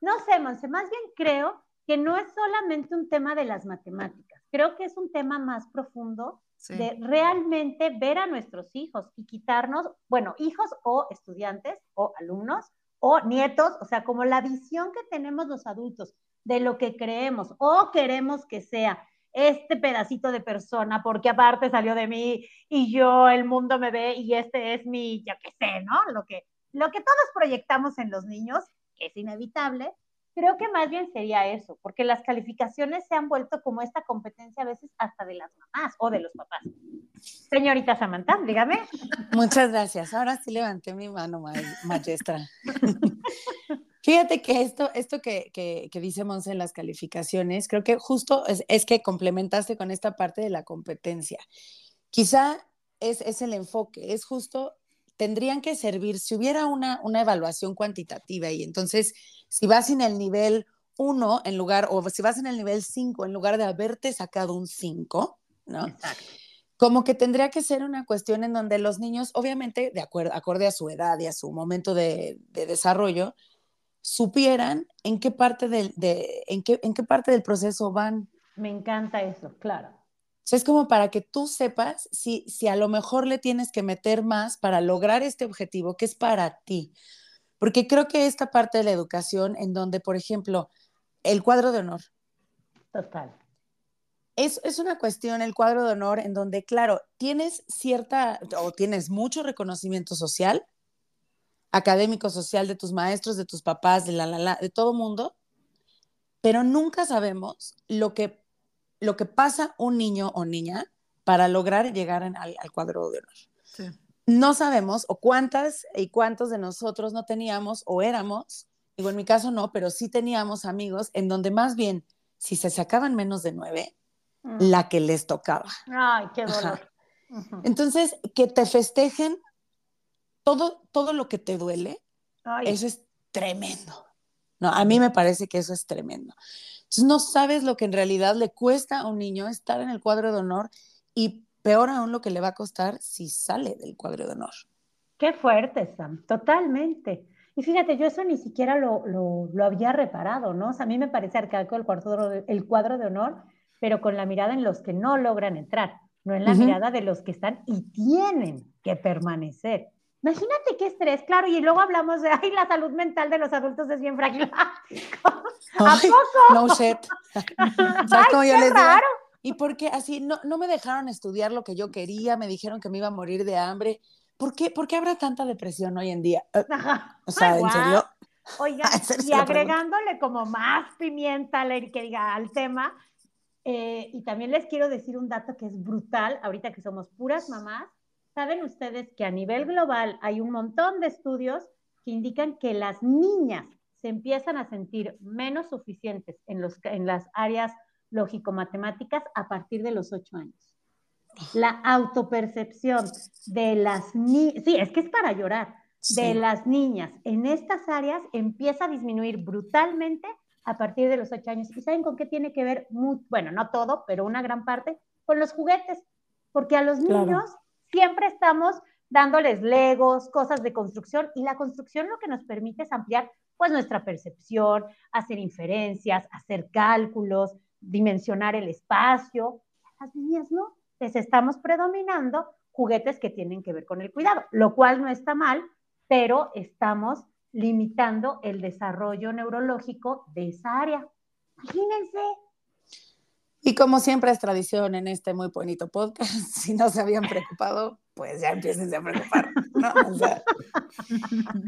no sé, Monse, más bien creo que no es solamente un tema de las matemáticas, creo que es un tema más profundo de realmente ver a nuestros hijos y quitarnos, bueno, hijos o estudiantes o alumnos o nietos, o sea, como la visión que tenemos los adultos de lo que creemos o queremos que sea este pedacito de persona, porque aparte salió de mí y yo, el mundo me ve y este es mi, ya que sé, ¿no? Lo que, lo que todos proyectamos en los niños, que es inevitable, creo que más bien sería eso, porque las calificaciones se han vuelto como esta competencia a veces hasta de las mamás o de los papás. Señorita Samantha, dígame. Muchas gracias. Ahora sí levanté mi mano, maestra. (laughs) Fíjate que esto, esto que, que, que, dice Monse en las calificaciones, creo que justo es, es, que complementaste con esta parte de la competencia. Quizá es, es el enfoque, es justo, tendrían que servir, si hubiera una, una evaluación cuantitativa y entonces si vas en el nivel 1 en lugar, o si vas en el nivel 5 en lugar de haberte sacado un 5, ¿no? Como que tendría que ser una cuestión en donde los niños, obviamente, de acuerdo, acorde a su edad y a su momento de, de desarrollo, supieran en qué parte del, de, en qué, en qué parte del proceso van. Me encanta eso, claro. es como para que tú sepas si, si a lo mejor le tienes que meter más para lograr este objetivo que es para ti. Porque creo que esta parte de la educación en donde, por ejemplo, el cuadro de honor. Total. Es, es, una cuestión, el cuadro de honor, en donde, claro, tienes cierta o tienes mucho reconocimiento social, académico, social de tus maestros, de tus papás, de la, la, la de todo mundo, pero nunca sabemos lo que, lo que pasa un niño o niña para lograr llegar al, al, cuadro de honor. Sí no sabemos o cuántas y cuántos de nosotros no teníamos o éramos, digo en mi caso no, pero sí teníamos amigos en donde más bien, si se sacaban menos de nueve, mm. la que les tocaba. Ay, qué dolor. Entonces, que te festejen todo, todo lo que te duele, eso es tremendo. No, a mí me parece que eso es tremendo. Entonces, no sabes lo que en realidad le cuesta a un niño estar en el cuadro de honor y Peor aún lo que le va a costar si sale del cuadro de honor. Qué fuerte, Sam, totalmente. Y fíjate, yo eso ni siquiera lo, lo, había reparado, ¿no? O sea, a mí me parece arcaico el cuadro, de, el cuadro de honor, pero con la mirada en los que no logran entrar, no en la mirada de los que están y tienen que permanecer. Imagínate qué estrés, claro, y luego hablamos de, (laughs) ay, la salud mental de los adultos es bien frágil. (laughs) ¿A poco? No shit. (laughs) ay, qué raro. Y porque así no, no me dejaron estudiar lo que yo quería, me dijeron que me iba a morir de hambre. ¿Por qué, ¿Por qué habrá tanta depresión hoy en día? Eh, o sea, ¿en serio? Oiga, y agregándole como más pimienta que diga, al tema, eh, y también les quiero decir un dato que es brutal, ahorita que somos puras mamás, saben ustedes que a nivel global hay un montón de estudios que indican que las niñas se empiezan a sentir menos suficientes en, los, en las áreas lógico-matemáticas a partir de los ocho años. La autopercepción de las niñas, sí, es que es para llorar, de las niñas en estas áreas empieza a disminuir brutalmente a partir de los ocho años. ¿Y saben con qué tiene que ver? bueno, no todo, pero una gran parte, con los juguetes, porque a los niños siempre estamos dándoles legos, cosas de construcción, y la construcción lo que nos permite es ampliar pues nuestra percepción, hacer inferencias, hacer cálculos, dimensionar el espacio. Las niñas no, les estamos predominando juguetes que tienen que ver con el cuidado, lo cual no está mal, pero estamos limitando el desarrollo neurológico de esa área. Imagínense. Y como siempre es tradición en este muy bonito podcast, (laughs) si no se habían preocupado, pues ya empiecen a preocupar. ¿no?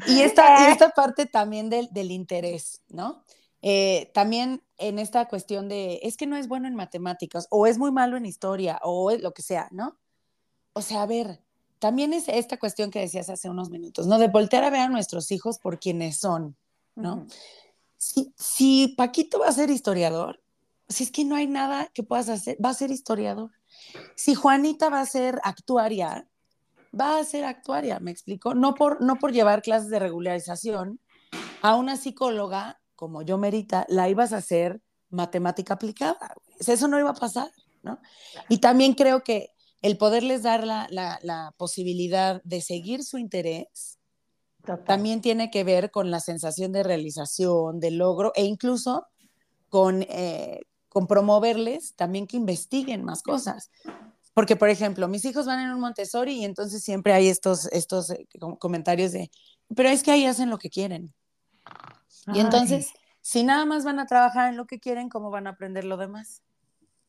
y, esta, (laughs) esta parte también del, del interés, ¿no? Eh, también en esta cuestión de, es que no es bueno en matemáticas, o es muy malo en historia, o lo que sea, ¿no? O sea, a ver, también es esta cuestión que decías hace unos minutos, ¿no? De voltear a ver a nuestros hijos por quienes son, ¿no? si, si Paquito va a ser historiador, si es que no hay nada que puedas hacer, va a ser historiador. Si Juanita va a ser actuaria, va a ser actuaria, ¿me explico? No por, no por llevar clases de regularización, a una psicóloga como yo merita, la ibas a hacer matemática aplicada. Eso no iba a pasar, ¿no? Y también creo que el poderles dar la, posibilidad de seguir su interés también tiene que ver con la sensación de realización, de logro e incluso con, eh, con promoverles también que investiguen más cosas. Porque, por ejemplo, mis hijos van en un Montessori y entonces siempre hay estos, estos eh, comentarios de, pero es que ahí hacen lo que quieren. Y entonces, si nada más van a trabajar en lo que quieren, ¿cómo van a aprender lo demás?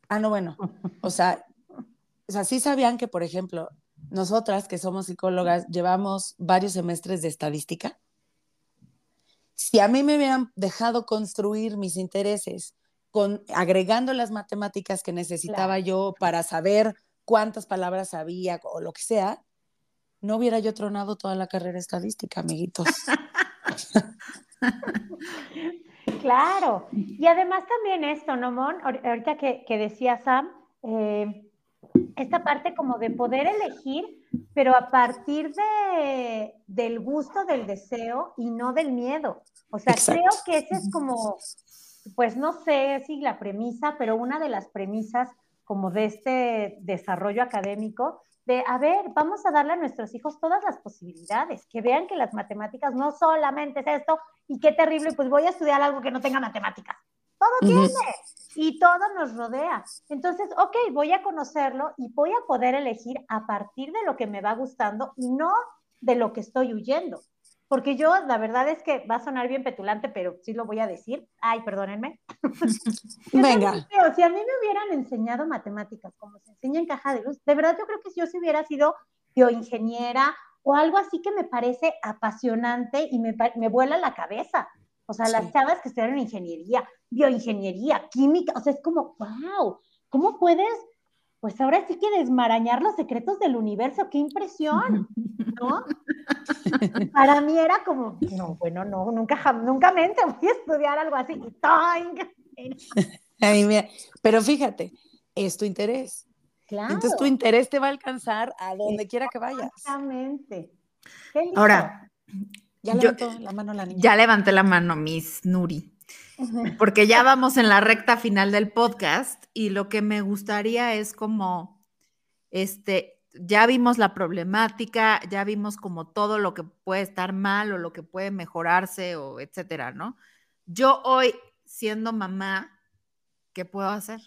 Ah, no, bueno, o sea, o sea, sí sabían que, por ejemplo, nosotras que somos psicólogas llevamos varios semestres de estadística. Si a mí me hubieran dejado construir mis intereses con agregando las matemáticas que necesitaba yo para saber cuántas palabras había o lo que sea, no hubiera yo tronado toda la carrera estadística, amiguitos. (laughs) claro. Y además también esto, ¿no, Mon? Ahorita que, decía Sam, eh, esta parte como de poder elegir, pero a partir de, del gusto, del deseo y no del miedo. O sea, creo que ese es como, pues no sé si la premisa, pero una de las premisas como de este desarrollo académico, de, a ver, vamos a darle a nuestros hijos todas las posibilidades, que vean que las matemáticas no solamente es esto, y qué terrible, pues voy a estudiar algo que no tenga matemáticas. Todo tiene y todo nos rodea. Entonces, ok, voy a conocerlo y voy a poder elegir a partir de lo que me va gustando y no de lo que estoy huyendo. Porque yo, la verdad es que va a sonar bien petulante, pero sí lo voy a decir. Ay, perdónenme. (laughs) Venga. si a mí me hubieran enseñado matemáticas como se enseña en caja de luz, de verdad yo creo que si yo si hubiera sido bioingeniera o algo así que me parece apasionante y me, me vuela la cabeza. O sea, las chavas que estudiaron ingeniería, bioingeniería, química, o sea, es como, wow, ¿cómo puedes pues ahora sí que desmarañar los secretos del universo, qué impresión, (laughs) ¿no? Para mí era como, no, bueno, no, nunca, nunca mente voy a estudiar algo así. (laughs) Pero fíjate, es tu interés. Claro. Entonces tu interés te va a alcanzar a donde quiera que vayas. Exactamente. Ahora, ya levantó la mano la niña. Ya levanté la mano, Miss Nuri porque ya vamos en la recta final del podcast y lo que me gustaría es como, este, ya vimos la problemática, ya vimos como todo lo que puede estar mal o lo que puede mejorarse o etcétera, ¿no? Yo hoy, siendo mamá, ¿qué puedo hacer?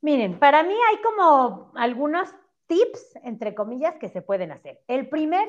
Miren, para mí hay como algunos tips, entre comillas, que se pueden hacer. El primer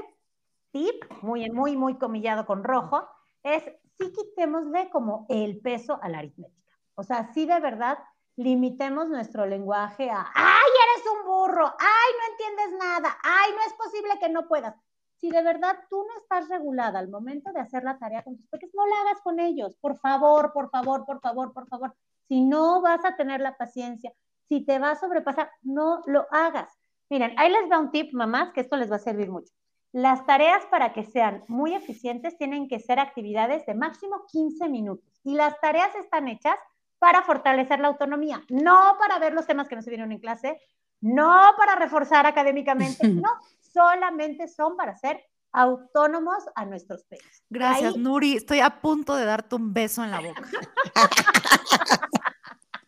tip, muy, muy, muy comillado con rojo, es sí quitémosle como el peso a la aritmética. O sea, sí de verdad limitemos nuestro lenguaje a, ay, eres un burro, ay, no entiendes nada, ay, no es posible que no puedas. Si de verdad tú no estás regulada al momento de hacer la tarea con tus peques, no la hagas con ellos, por favor, por favor, por favor, por favor. Si no vas a tener la paciencia, si te va a sobrepasar, no lo hagas. Miren, ahí les va un tip, mamás, que esto les va a servir mucho. Las tareas para que sean muy eficientes tienen que ser actividades de máximo 15 minutos y las tareas están hechas para fortalecer la autonomía, no para ver los temas que no se vieron en clase, no para reforzar académicamente, (laughs) no, solamente son para ser autónomos a nuestros peces. Gracias, Nuri. Estoy a punto de darte un beso en la boca. (laughs)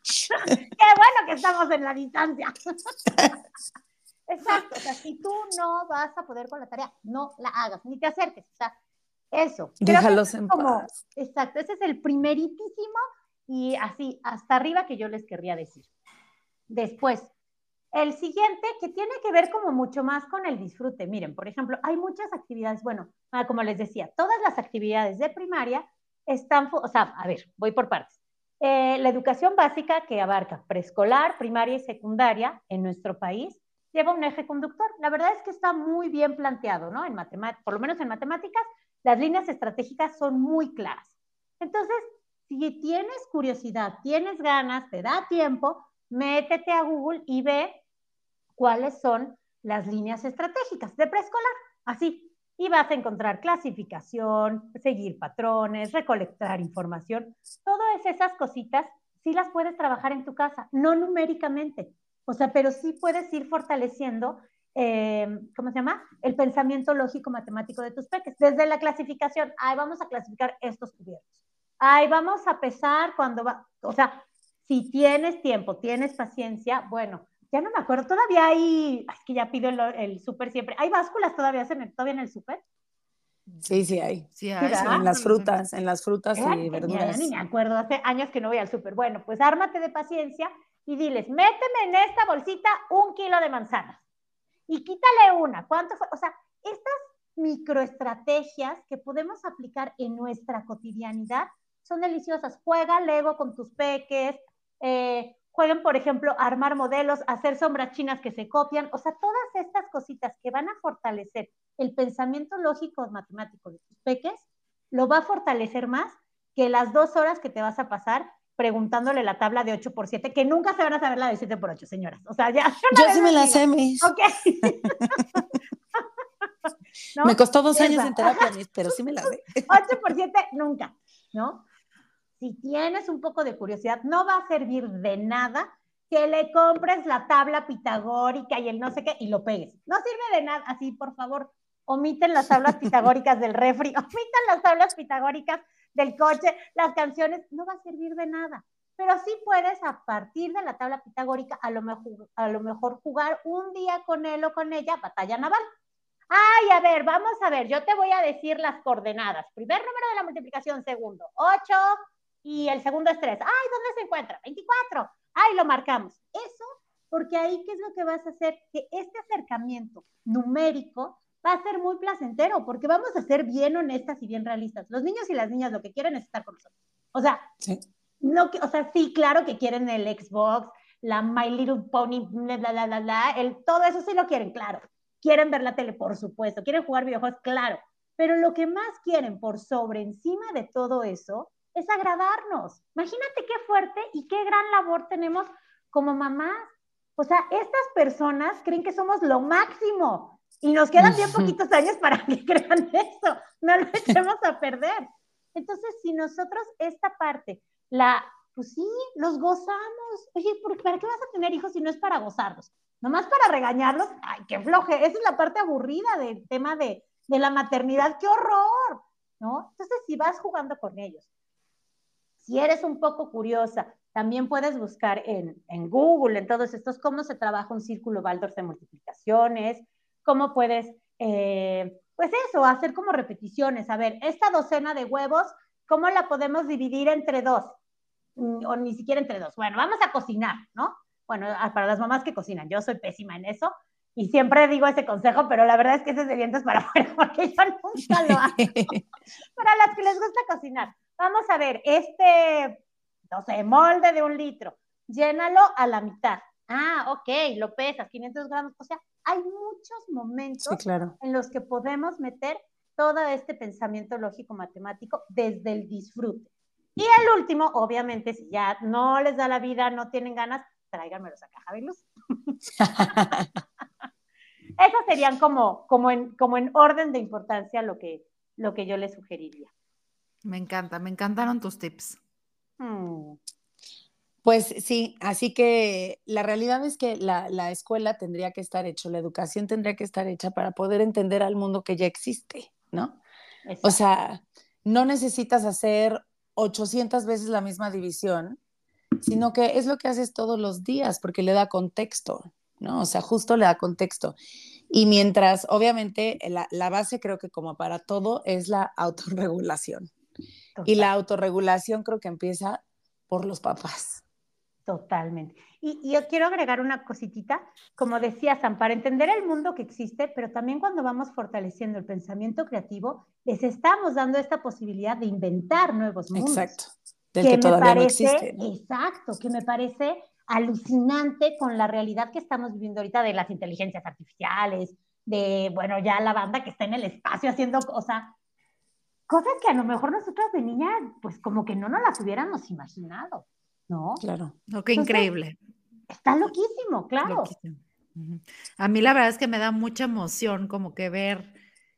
Qué bueno que estamos en la distancia. (laughs) Exacto, o sea, si tú no vas a poder con la tarea, no la hagas, ni te acerques, o sea, eso. Déjalos en como, Exacto, ese es el primeritísimo y así, hasta arriba que yo les querría decir. Después, el siguiente que tiene que ver como mucho más con el disfrute. Miren, por ejemplo, hay muchas actividades, bueno, ah, como les decía, todas las actividades de primaria están, o sea, a ver, voy por partes. Eh, la educación básica que abarca preescolar, primaria y secundaria en nuestro país lleva un eje conductor. La verdad es que está muy bien planteado, ¿no? En por lo menos en matemáticas, las líneas estratégicas son muy claras. Entonces, si tienes curiosidad, tienes ganas, te da tiempo, métete a Google y ve cuáles son las líneas estratégicas de preescolar. Así, y vas a encontrar clasificación, seguir patrones, recolectar información. Todas esas cositas sí las puedes trabajar en tu casa, no numéricamente, o sea, pero sí puedes ir fortaleciendo eh, ¿cómo se llama? El pensamiento lógico matemático de tus peques. Desde la clasificación, ahí vamos a clasificar estos cubiertos. Ahí vamos a pesar cuando va, o sea, si tienes tiempo, tienes paciencia, bueno, ya no me acuerdo, todavía hay, es que ya pido el, súper siempre, ¿hay básculas todavía, todavía en el súper? Sí, sí hay. Sí hay. En las frutas, en las frutas y verduras. ni me acuerdo, hace años que no voy al súper. Bueno, pues ármate de paciencia y diles, méteme en esta bolsita un kilo de manzanas y quítale una. ¿Cuánto fue? O sea, estas microestrategias que podemos aplicar en nuestra cotidianidad son deliciosas. Juega Lego con tus peques, eh, jueguen, por ejemplo, a armar modelos, hacer sombras chinas que se copian, o sea, todas estas cositas que van a fortalecer el pensamiento lógico matemático de tus peques, lo va a fortalecer más que las dos horas que te vas a pasar preguntándole la tabla de 8 por 7, que nunca se van a saber la de 7 por 8, señoras. O sea, ya. (laughs) Yo sí me la sé, mis. Ok. (laughs) Me costó dos años en terapia, pero sí me la (laughs) sé. 8 por 7, nunca, ¿no? Si tienes un poco de curiosidad, no va a servir de nada que le compres la tabla pitagórica y el no sé qué y lo pegues. No sirve de nada. Así, por favor, omiten las tablas (laughs) pitagóricas del refri, omitan las tablas pitagóricas del coche, las canciones, no va a servir de nada. Pero sí puedes, a partir de la tabla pitagórica, a lo mejor, a lo mejor jugar un día con él o con ella batalla naval. Ay, a ver, vamos a ver, yo te voy a decir las coordenadas. Primer número de la multiplicación, segundo, 8 y el segundo es 3. Ay, ¿dónde se encuentra? 24. Ay, lo marcamos. Eso, porque ahí, ¿qué es lo que vas a hacer? Que este acercamiento numérico va a ser muy placentero, porque vamos a ser bien honestas y bien realistas. Los niños y las niñas lo que quieren es estar con nosotros. O sea, sí. no, o sea, sí, claro que quieren el Xbox, la My Little Pony, bla, bla, bla, bla, el, todo eso sí lo quieren, claro. Quieren ver la tele, por supuesto. Quieren jugar videojuegos, claro. Pero lo que más quieren por sobre encima de todo eso es agradarnos. Imagínate qué fuerte y qué gran labor tenemos como mamás. O sea, estas personas creen que somos lo máximo y nos quedan bien poquitos años para que (laughs) crean eso, no lo echemos a perder. Entonces, si nosotros esta parte, la, pues sí, los gozamos. Oye, ¿para qué vas a tener hijos si no es para gozarlos? Nomás para regañarlos, ay, qué floje, esa es la parte aburrida del tema de, de la maternidad, qué horror, ¿no? Entonces, si vas jugando con ellos, si eres un poco curiosa, también puedes buscar en, en Google, en todos estos, cómo se trabaja un círculo Waldorf de multiplicaciones, cómo puedes, eh, pues eso, hacer como repeticiones. A ver, esta docena de huevos, ¿cómo la podemos dividir entre dos? Mm, o ni siquiera entre dos. Bueno, vamos a cocinar, ¿no? Bueno, para las mamás que cocinan, yo soy pésima en eso y siempre digo ese consejo, pero la verdad es que ese de vientos para (laughs) afuera porque yo nunca lo hago. (laughs) para las que les gusta cocinar, vamos a ver, este, no sé, molde de un litro, llénalo a la mitad. Ah, ok, lo pesas, 500 gramos, o sea, hay muchos momentos en los que podemos meter todo este pensamiento lógico matemático desde el disfrute. Y el último, obviamente, si ya no les da la vida, no tienen ganas, tráiganmelos a caja de luz. (laughs) Esos serían como, como, en, como en orden de importancia lo que, lo que yo les sugeriría. Me encanta, me encantaron tus tips. Hmm. Pues sí, así que la realidad es que la, escuela tendría que estar hecha, la educación tendría que estar hecha para poder entender al mundo que ya existe, ¿no? O sea, no necesitas hacer 800 veces la misma división, sino que es lo que haces todos los días porque le da contexto, ¿no? O sea, justo le da contexto. Y mientras, obviamente, la, la base creo que como para todo es la autorregulación. Y la autorregulación creo que empieza por los papás. Totalmente. Y, yo quiero agregar una cositita, como decía Sam, para entender el mundo que existe, pero también cuando vamos fortaleciendo el pensamiento creativo, les estamos dando esta posibilidad de inventar nuevos mundos. Exacto. Del que, todavía no existe. Exacto, que me parece alucinante con la realidad que estamos viviendo ahorita de las inteligencias artificiales, de, bueno, ya la banda que está en el espacio haciendo cosas, cosas que a lo mejor nosotros de niña, pues como que no nos las hubiéramos imaginado. ¿no? Claro. Lo que increíble. Está loquísimo, claro. A mí la verdad es que me da mucha emoción como que ver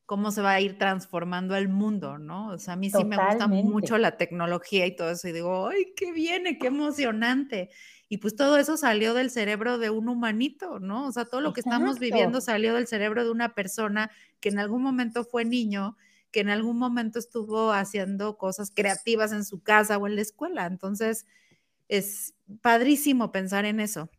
cómo se va a ir transformando el mundo, ¿no? O sea, a mí sí me gusta mucho la tecnología y todo eso y digo, ¡ay, qué viene, qué emocionante! y pues todo eso salió del cerebro de un humanito, ¿no? O sea, todo lo que estamos viviendo salió del cerebro de una persona que en algún momento fue niño, que en algún momento estuvo haciendo cosas creativas en su casa o en la escuela. Entonces, es padrísimo pensar en eso.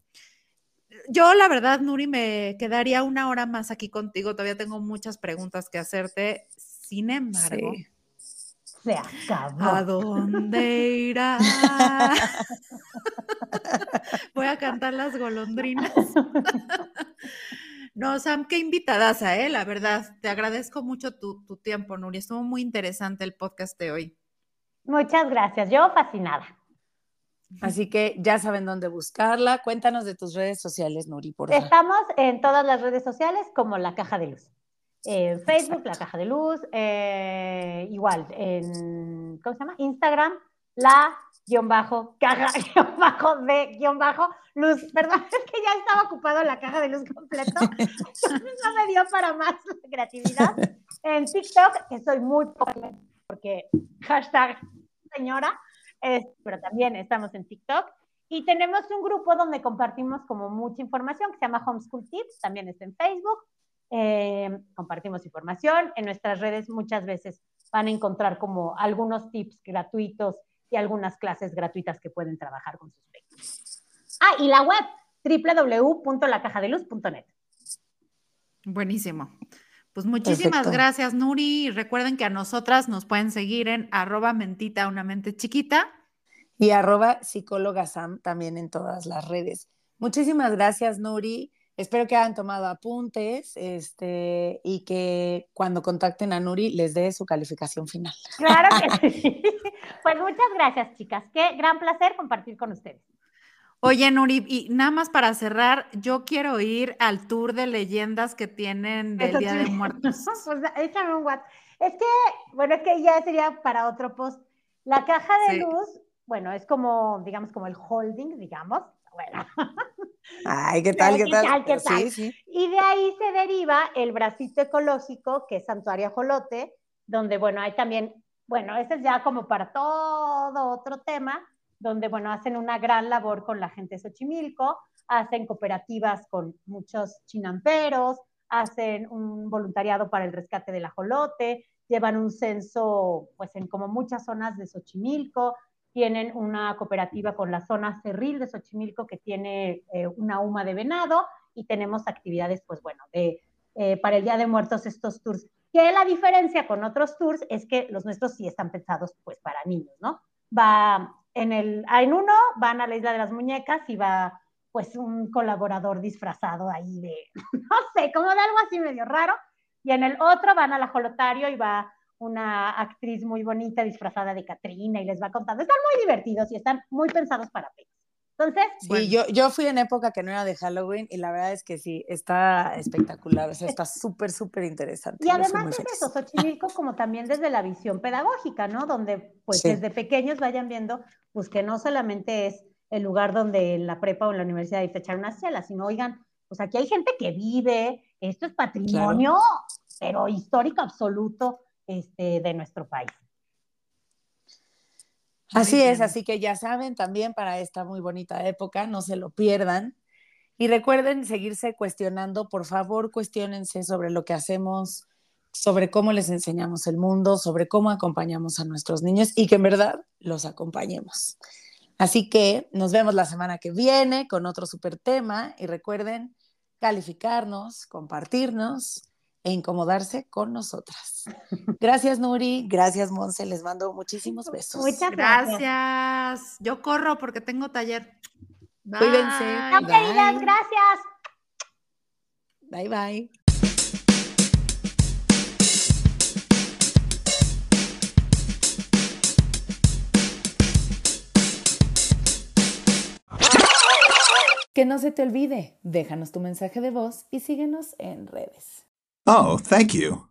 Yo, la verdad, Nuri, me quedaría una hora más aquí contigo. Todavía tengo muchas preguntas que hacerte. Sin embargo, se acabó. ¿A dónde irá? (laughs) Voy a cantar las golondrinas. (laughs) No, Sam, qué invitadas a él, la verdad. Te agradezco mucho tu, tu tiempo, Nuri. Estuvo muy interesante el podcast de hoy. Muchas gracias. Yo fascinada. Así que ya saben dónde buscarla. Cuéntanos de tus redes sociales, Nuri, por favor. Estamos en todas las redes sociales como La Caja de Luz. En Facebook, La Caja de Luz, eh, igual, en, ¿cómo se llama? Instagram, La guion bajo, caja, (laughs) guion bajo, de guion bajo, luz. Perdón, es que ya estaba ocupado la caja de luz completo. (laughs) (laughs) no me dio para más creatividad. En TikTok, que soy muy porque hashtag señora, pero también estamos en TikTok. Y tenemos un grupo donde compartimos como mucha información que se llama Homeschool Tips, también está en Facebook. Eh, compartimos información. En nuestras redes muchas veces van a encontrar como algunos tips gratuitos y algunas clases gratuitas que pueden trabajar con sus pequeños. Ah, y la web www.lacajadeluz.net. Buenísimo. Pues muchísimas gracias, Nuri. Recuerden que a nosotras nos pueden seguir en arroba mentita, una mente chiquita. Y arroba psicóloga Sam también en todas las redes. Muchísimas gracias, Nuri. Espero que hayan tomado apuntes este, y que cuando contacten a Nuri les dé su calificación final. Claro que (laughs) sí. Pues muchas gracias, chicas. Qué gran placer compartir con ustedes. Oye, Nuri, y nada más para cerrar, yo quiero ir al tour de leyendas que tienen del Día de Muertos. (laughs) pues échame un WhatsApp. Es que, bueno, es que ya sería para otro post. La caja de luz, bueno, es como, digamos, como el holding, digamos. Bueno. (laughs) Ay, ¿qué tal? ¿Qué, tal? ¿Qué tal? Sí, sí. Y de ahí se deriva el bracito ecológico, que es Santuario Jolote, donde, bueno, hay también, bueno, ese es ya como para todo otro tema, donde, bueno, hacen una gran labor con la gente de Xochimilco, hacen cooperativas con muchos chinamperos, hacen un voluntariado para el rescate del ajolote, llevan un censo, pues, en como muchas zonas de Xochimilco, tienen una cooperativa con la zona cerril de Xochimilco que tiene eh, una huma de venado y tenemos actividades, pues bueno, de, eh, para el Día de Muertos estos tours. Que la diferencia con otros tours es que los nuestros sí están pensados pues para niños, ¿no? Va en el, en uno van a la Isla de las Muñecas y va pues un colaborador disfrazado ahí de, (laughs) no sé, como de algo así medio raro, y en el otro van al ajolotario y va una actriz muy bonita disfrazada de Catrina y les va contando. Están muy divertidos y están muy pensados para peques. Entonces, sí, yo, yo fui en época que no era de Halloween y la verdad es que sí, está espectacular, o sea, está (laughs) súper, súper interesante. Y además es eso, Xochimilco (laughs) como también desde la visión pedagógica, ¿no? Donde pues desde pequeños vayan viendo, pues que no solamente es el lugar donde en la prepa o en la universidad hay que echar unas chelas, sino oigan, pues aquí hay gente que vive, esto es patrimonio, pero histórico absoluto este, de nuestro país. Así es, así que ya saben también para esta muy bonita época, no se lo pierdan. Y recuerden seguirse cuestionando, por favor, cuestionense sobre lo que hacemos, sobre cómo les enseñamos el mundo, sobre cómo acompañamos a nuestros niños y que en verdad los acompañemos. Así que nos vemos la semana que viene con otro super tema y recuerden calificarnos, compartirnos e incomodarse con nosotras. Gracias, Nuri. Gracias, Monse. Les mando muchísimos besos. Muchas gracias. Yo corro porque tengo taller. Cuídense. Bye. Gracias. Bye, bye. Que no se te olvide, déjanos tu mensaje de voz y síguenos en redes. Oh, thank you.